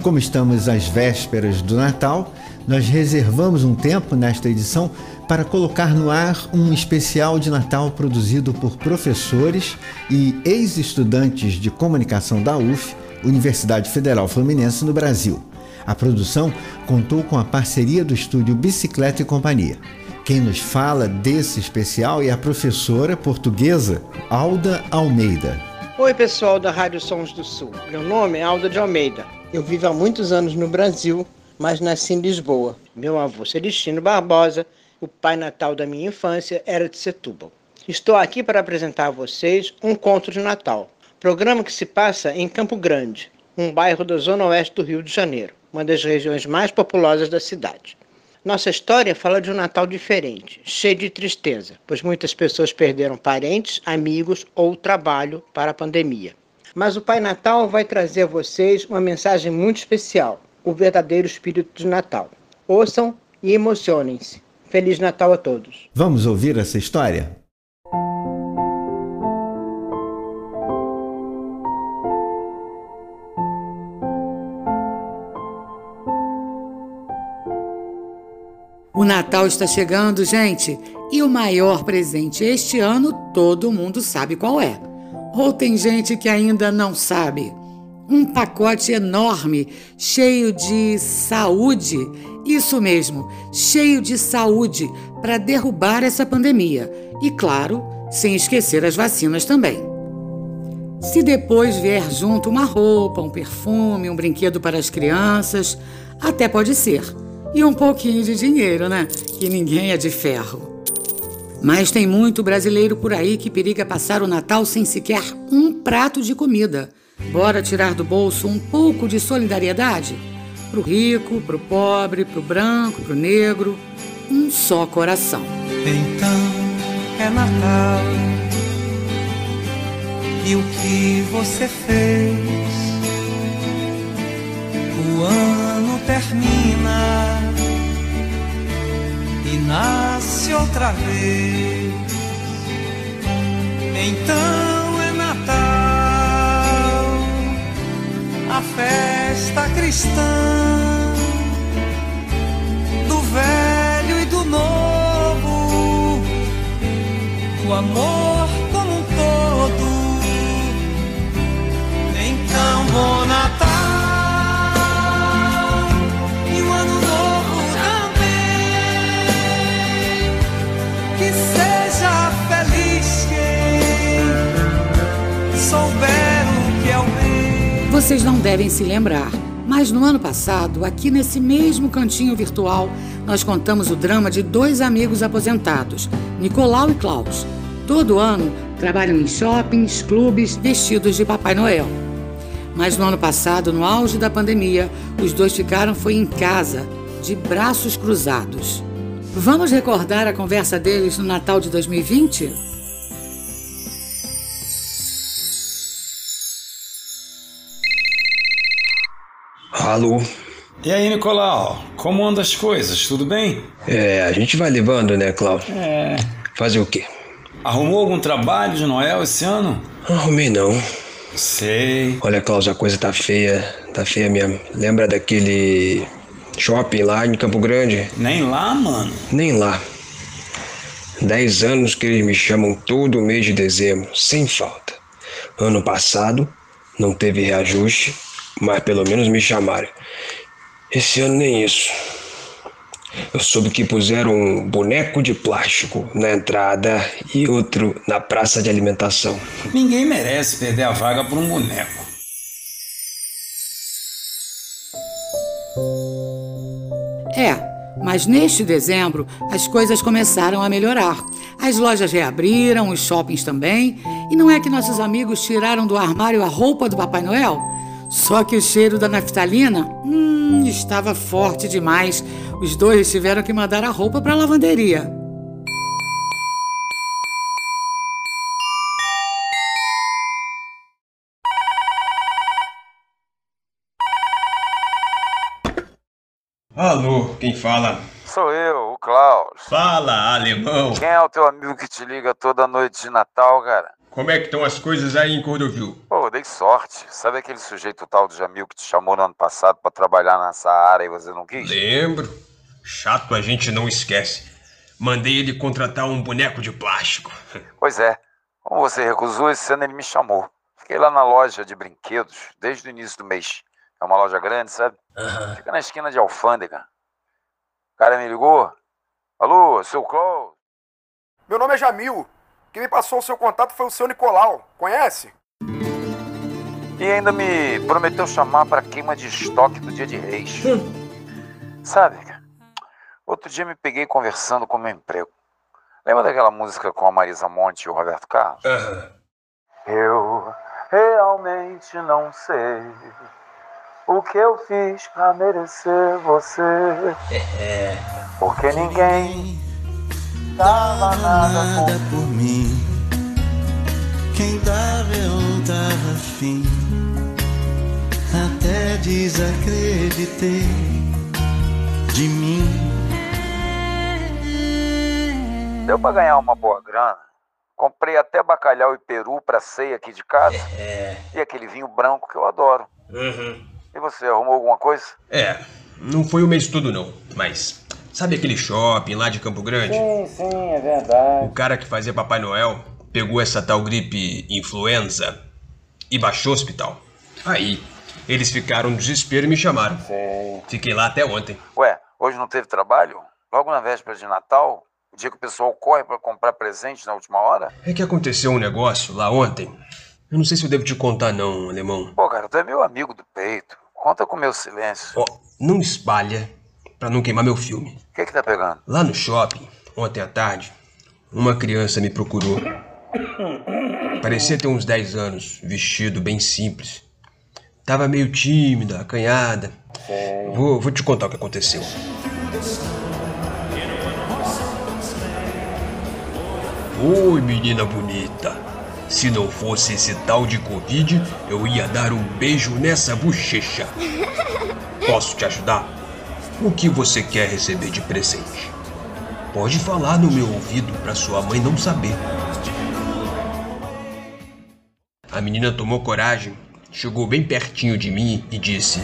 Como estamos às vésperas do Natal, nós reservamos um tempo nesta edição para colocar no ar um especial de Natal produzido por professores e ex-estudantes de comunicação da UF, Universidade Federal Fluminense, no Brasil. A produção contou com a parceria do estúdio Bicicleta e Companhia. Quem nos fala desse especial é a professora portuguesa Alda Almeida. Oi, pessoal da Rádio Sons do Sul. Meu nome é Alda de Almeida. Eu vivo há muitos anos no Brasil, mas nasci em Lisboa. Meu avô Celestino Barbosa, o pai natal da minha infância, era de Setúbal. Estou aqui para apresentar a vocês um conto de Natal, programa que se passa em Campo Grande, um bairro da zona oeste do Rio de Janeiro, uma das regiões mais populosas da cidade. Nossa história fala de um Natal diferente, cheio de tristeza, pois muitas pessoas perderam parentes, amigos ou trabalho para a pandemia. Mas o Pai Natal vai trazer a vocês uma mensagem muito especial, o verdadeiro espírito de Natal. Ouçam e emocionem-se. Feliz Natal a todos. Vamos ouvir essa história? Natal está chegando, gente, e o maior presente este ano todo mundo sabe qual é ou tem gente que ainda não sabe? Um pacote enorme, cheio de saúde, isso mesmo, cheio de saúde para derrubar essa pandemia. E claro, sem esquecer as vacinas também. Se depois vier junto uma roupa, um perfume, um brinquedo para as crianças, até pode ser. E um pouquinho de dinheiro, né? Que ninguém é de ferro. Mas tem muito brasileiro por aí que periga passar o Natal sem sequer um prato de comida. Bora tirar do bolso um pouco de solidariedade? Pro rico, pro pobre, pro branco, pro negro, um só coração. Então é Natal. E o que você fez? O ano termina e nasce outra vez. Então é Natal, a festa cristã do velho e do novo, o amor Vocês não devem se lembrar, mas no ano passado, aqui nesse mesmo cantinho virtual, nós contamos o drama de dois amigos aposentados, Nicolau e Klaus. Todo ano, trabalham em shoppings, clubes, vestidos de Papai Noel. Mas no ano passado, no auge da pandemia, os dois ficaram foi em casa, de braços cruzados. Vamos recordar a conversa deles no Natal de 2020? Alô? E aí, Nicolau? Como andam as coisas? Tudo bem? É, a gente vai levando, né, Cláudio? É. Fazer o quê? Arrumou algum trabalho de Noel esse ano? Arrumei não. Sei. Olha, Cláudio, a coisa tá feia. Tá feia mesmo. Lembra daquele shopping lá em Campo Grande? Nem lá, mano? Nem lá. Dez anos que eles me chamam todo mês de dezembro, sem falta. Ano passado não teve reajuste, mas pelo menos me chamaram. Esse ano nem isso. Eu soube que puseram um boneco de plástico na entrada e outro na praça de alimentação. Ninguém merece perder a vaga por um boneco. É, mas neste dezembro as coisas começaram a melhorar. As lojas reabriram, os shoppings também. E não é que nossos amigos tiraram do armário a roupa do Papai Noel? Só que o cheiro da naftalina hum, estava forte demais. Os dois tiveram que mandar a roupa para a lavanderia. Alô, quem fala? Sou eu, o Klaus. Fala, alemão. Quem é o teu amigo que te liga toda noite de Natal, cara? Como é que estão as coisas aí em Cordovil? Pô, dei sorte. Sabe aquele sujeito tal do Jamil que te chamou no ano passado para trabalhar nessa área e você não quis? Lembro. Chato a gente não esquece. Mandei ele contratar um boneco de plástico. Pois é. Como você recusou, esse ano ele me chamou. Fiquei lá na loja de brinquedos desde o início do mês. É uma loja grande, sabe? Uhum. Fica na esquina de Alfândega. O cara me ligou. Alô, seu Klaus? Meu nome é Jamil. Quem me passou o seu contato foi o seu Nicolau. Conhece? E ainda me prometeu chamar para queima de estoque do dia de reis. Sabe, outro dia me peguei conversando com meu emprego. Lembra daquela música com a Marisa Monte e o Roberto Carlos? Uhum. Eu realmente não sei o que eu fiz pra merecer você. É. Porque ninguém dava nada por mim. Quem dava eu dava fim. Até desacreditei de mim. Deu pra ganhar uma boa grana. Comprei até bacalhau e peru pra ceia aqui de casa. É. E aquele vinho branco que eu adoro. Uhum. E você, arrumou alguma coisa? É, não foi o mês todo não, mas sabe aquele shopping lá de Campo Grande? Sim, sim, é verdade. O cara que fazia Papai Noel pegou essa tal gripe influenza e baixou o hospital. Aí, eles ficaram no desespero e me chamaram. Sim. Fiquei lá até ontem. Ué, hoje não teve trabalho? Logo na véspera de Natal? O dia que o pessoal corre para comprar presente na última hora? É que aconteceu um negócio lá ontem. Eu não sei se eu devo te contar não, alemão. Pô, cara, tu é meu amigo do peito. Conta com meu silêncio. Ó, não espalha pra não queimar meu filme. Que que tá pegando? Lá no shopping, ontem à tarde, uma criança me procurou. Parecia ter uns 10 anos, vestido bem simples. Tava meio tímida, acanhada. Vou, vou te contar o que aconteceu. Oi, menina bonita. Se não fosse esse tal de Covid, eu ia dar um beijo nessa bochecha. Posso te ajudar? O que você quer receber de presente? Pode falar no meu ouvido para sua mãe não saber. A menina tomou coragem, chegou bem pertinho de mim e disse: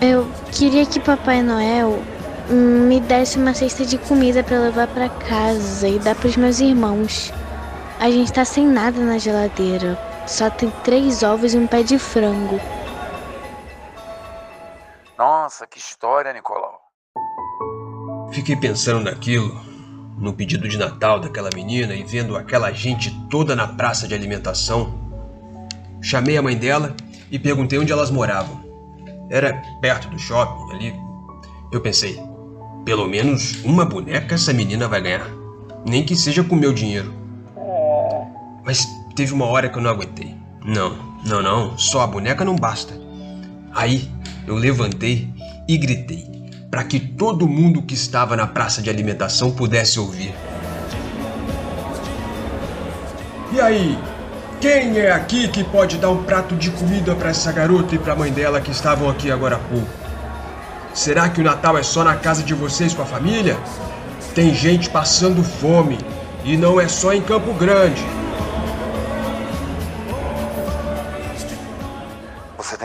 Eu queria que Papai Noel me desse uma cesta de comida para levar para casa e dar para os meus irmãos. A gente tá sem nada na geladeira. Só tem três ovos e um pé de frango. Nossa, que história, Nicolau. Fiquei pensando naquilo, no pedido de Natal daquela menina e vendo aquela gente toda na praça de alimentação. Chamei a mãe dela e perguntei onde elas moravam. Era perto do shopping ali. Eu pensei, pelo menos uma boneca essa menina vai ganhar. Nem que seja com meu dinheiro. Mas teve uma hora que eu não aguentei. Não, não, não, só a boneca não basta. Aí eu levantei e gritei, para que todo mundo que estava na praça de alimentação pudesse ouvir. E aí, quem é aqui que pode dar um prato de comida para essa garota e para a mãe dela que estavam aqui agora há pouco? Será que o Natal é só na casa de vocês com a família? Tem gente passando fome e não é só em Campo Grande.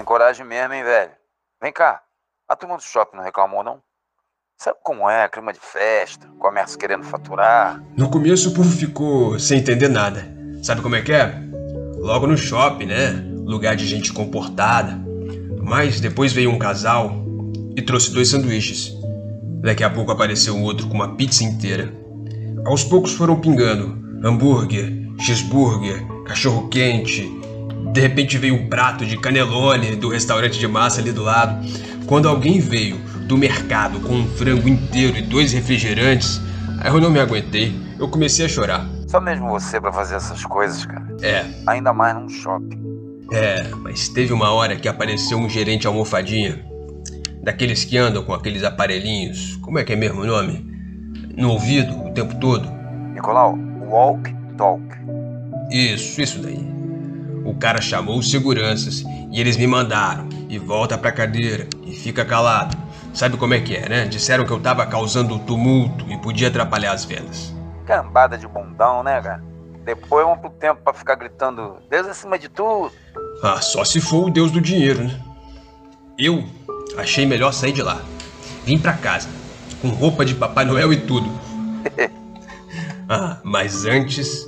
Coragem mesmo, hein, velho? Vem cá, a turma do shopping não reclamou, não? Sabe como é, clima de festa, comércio querendo faturar? No começo o povo ficou sem entender nada. Sabe como é que é? Logo no shopping, né? Lugar de gente comportada. Mas depois veio um casal e trouxe dois sanduíches. Daqui a pouco apareceu outro com uma pizza inteira. Aos poucos foram pingando hambúrguer, cheeseburger, cachorro quente. De repente veio um prato de canelone do restaurante de massa ali do lado. Quando alguém veio do mercado com um frango inteiro e dois refrigerantes, aí eu não me aguentei. Eu comecei a chorar. Só mesmo você pra fazer essas coisas, cara. É. Ainda mais num shopping. É, mas teve uma hora que apareceu um gerente almofadinha. Daqueles que andam com aqueles aparelhinhos. Como é que é mesmo o nome? No ouvido o tempo todo. Nicolau, walk talk. Isso, isso daí. O cara chamou os seguranças e eles me mandaram. E volta pra cadeira e fica calado. Sabe como é que é, né? Disseram que eu tava causando tumulto e podia atrapalhar as vendas. Cambada de bundão, né, cara? Depois vamos pro tempo pra ficar gritando Deus acima de tudo. Ah, só se for o deus do dinheiro, né? Eu achei melhor sair de lá. Vim pra casa, com roupa de Papai Noel e tudo. ah, mas antes,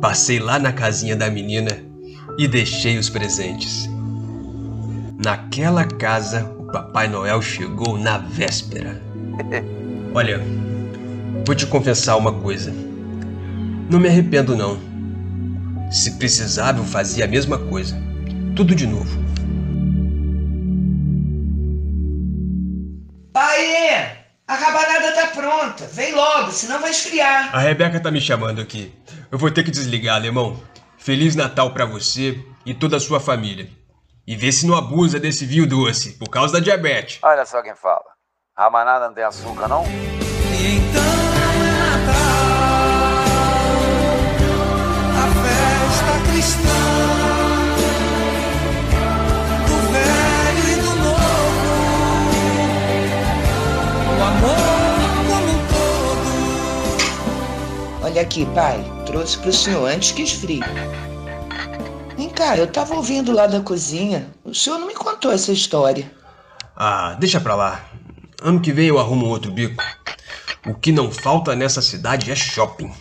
passei lá na casinha da menina e deixei os presentes. Naquela casa, o Papai Noel chegou na véspera. Olha, vou te confessar uma coisa. Não me arrependo, não. Se precisava, eu fazia a mesma coisa. Tudo de novo. Pai, a rabanada tá pronta. Vem logo, senão vai esfriar. A Rebeca tá me chamando aqui. Eu vou ter que desligar, alemão. Feliz Natal para você e toda a sua família. E vê se não abusa desse vinho doce, por causa da diabetes. Olha só quem fala. Rabanada não tem açúcar, não? E Olha aqui, pai, trouxe pro senhor antes que esfrie. Vem cá, eu tava ouvindo lá da cozinha. O senhor não me contou essa história. Ah, deixa pra lá. Ano que vem eu arrumo outro bico. O que não falta nessa cidade é shopping.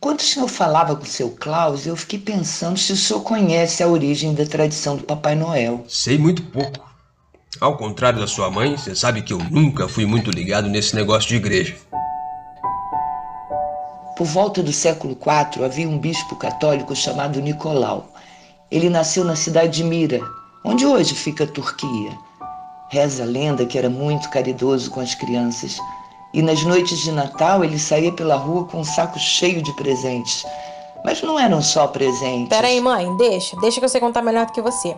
Quando o senhor falava com o seu Klaus, eu fiquei pensando se o senhor conhece a origem da tradição do Papai Noel. Sei muito pouco. Ao contrário da sua mãe, você sabe que eu nunca fui muito ligado nesse negócio de igreja. Por volta do século IV, havia um bispo católico chamado Nicolau. Ele nasceu na cidade de Mira, onde hoje fica a Turquia. Reza a lenda que era muito caridoso com as crianças. E nas noites de Natal ele saía pela rua com um saco cheio de presentes. Mas não eram só presentes. Peraí, mãe, deixa. Deixa que eu sei contar melhor do que você.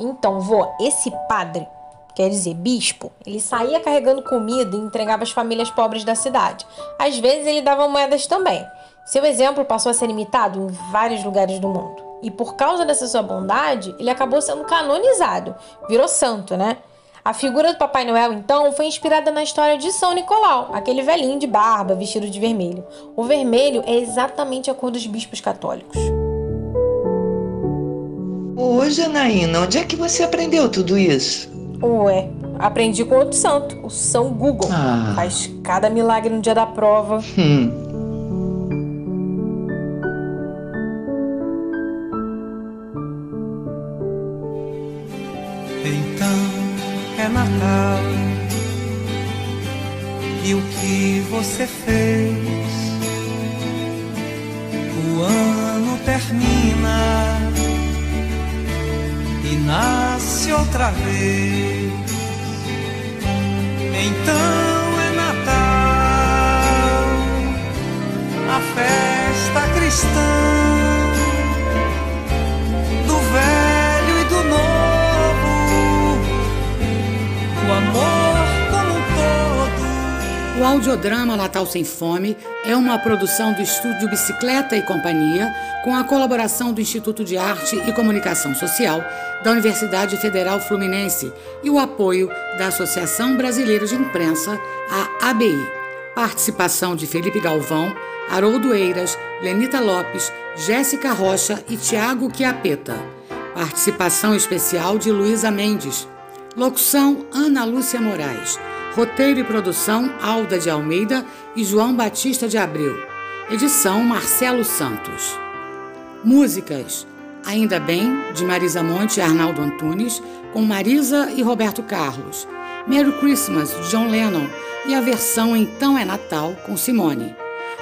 Então, vô, esse padre, quer dizer, bispo, ele saía carregando comida e entregava às famílias pobres da cidade. Às vezes ele dava moedas também. Seu exemplo passou a ser imitado em vários lugares do mundo. E por causa dessa sua bondade, ele acabou sendo canonizado. Virou santo, né? A figura do Papai Noel, então, foi inspirada na história de São Nicolau, aquele velhinho de barba vestido de vermelho. O vermelho é exatamente a cor dos bispos católicos. Ô, Janaína, onde é que você aprendeu tudo isso? Ué, aprendi com outro santo, o São Google. Ah. Faz cada milagre no dia da prova. Hum. Então é Natal. E o que você fez? O ano termina e nasce outra vez. Então é Natal, a festa cristã audiodrama Natal Sem Fome é uma produção do estúdio Bicicleta e Companhia, com a colaboração do Instituto de Arte e Comunicação Social da Universidade Federal Fluminense e o apoio da Associação Brasileira de Imprensa, a ABI. Participação de Felipe Galvão, Haroldo Eiras, Lenita Lopes, Jéssica Rocha e Tiago Chiapeta. Participação especial de Luísa Mendes. Locução Ana Lúcia Moraes. Roteiro e produção Alda de Almeida e João Batista de Abreu. Edição Marcelo Santos. Músicas Ainda Bem, de Marisa Monte e Arnaldo Antunes, com Marisa e Roberto Carlos. Merry Christmas, de John Lennon, e a versão Então é Natal, com Simone.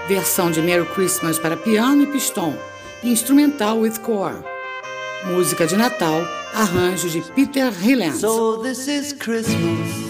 Versão de Merry Christmas para piano e pistão, e instrumental with core. Música de Natal, arranjo de Peter Hilland. So this is Christmas.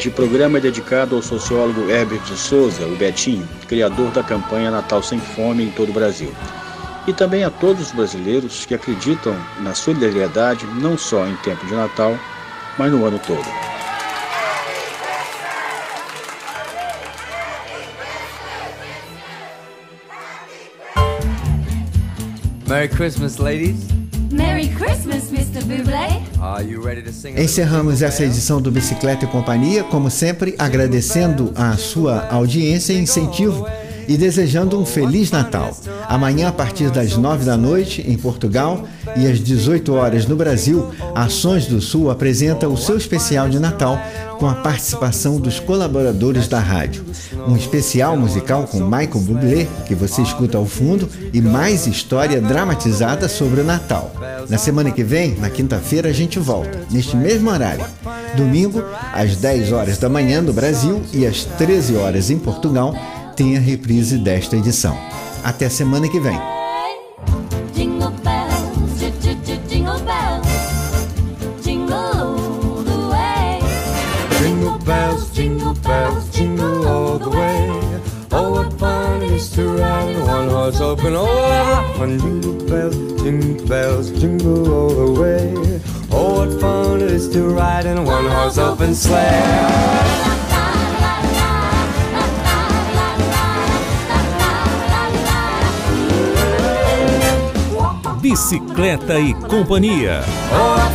Este programa é dedicado ao sociólogo Herbert de Souza, o Betinho, criador da campanha Natal Sem Fome em todo o Brasil. E também a todos os brasileiros que acreditam na solidariedade não só em tempo de Natal, mas no ano todo. Merry Christmas, ladies. Encerramos essa edição do Bicicleta e Companhia, como sempre, agradecendo a sua audiência e incentivo e desejando um Feliz Natal. Amanhã, a partir das 9 da noite, em Portugal, e às 18 horas no Brasil, Ações do Sul apresenta o seu especial de Natal com a participação dos colaboradores da rádio. Um especial musical com Michael Bublé, que você escuta ao fundo, e mais história dramatizada sobre o Natal. Na semana que vem, na quinta-feira, a gente volta, neste mesmo horário. Domingo, às 10 horas da manhã no Brasil e às 13 horas em Portugal, tem a reprise desta edição. Até semana que vem. Bells, jingle all the way. Jingle bells, jingle bells, jingle all the way. Oh, what fun it is to ride in one horse open. Oh, Bicicleta e Companhia. Oh,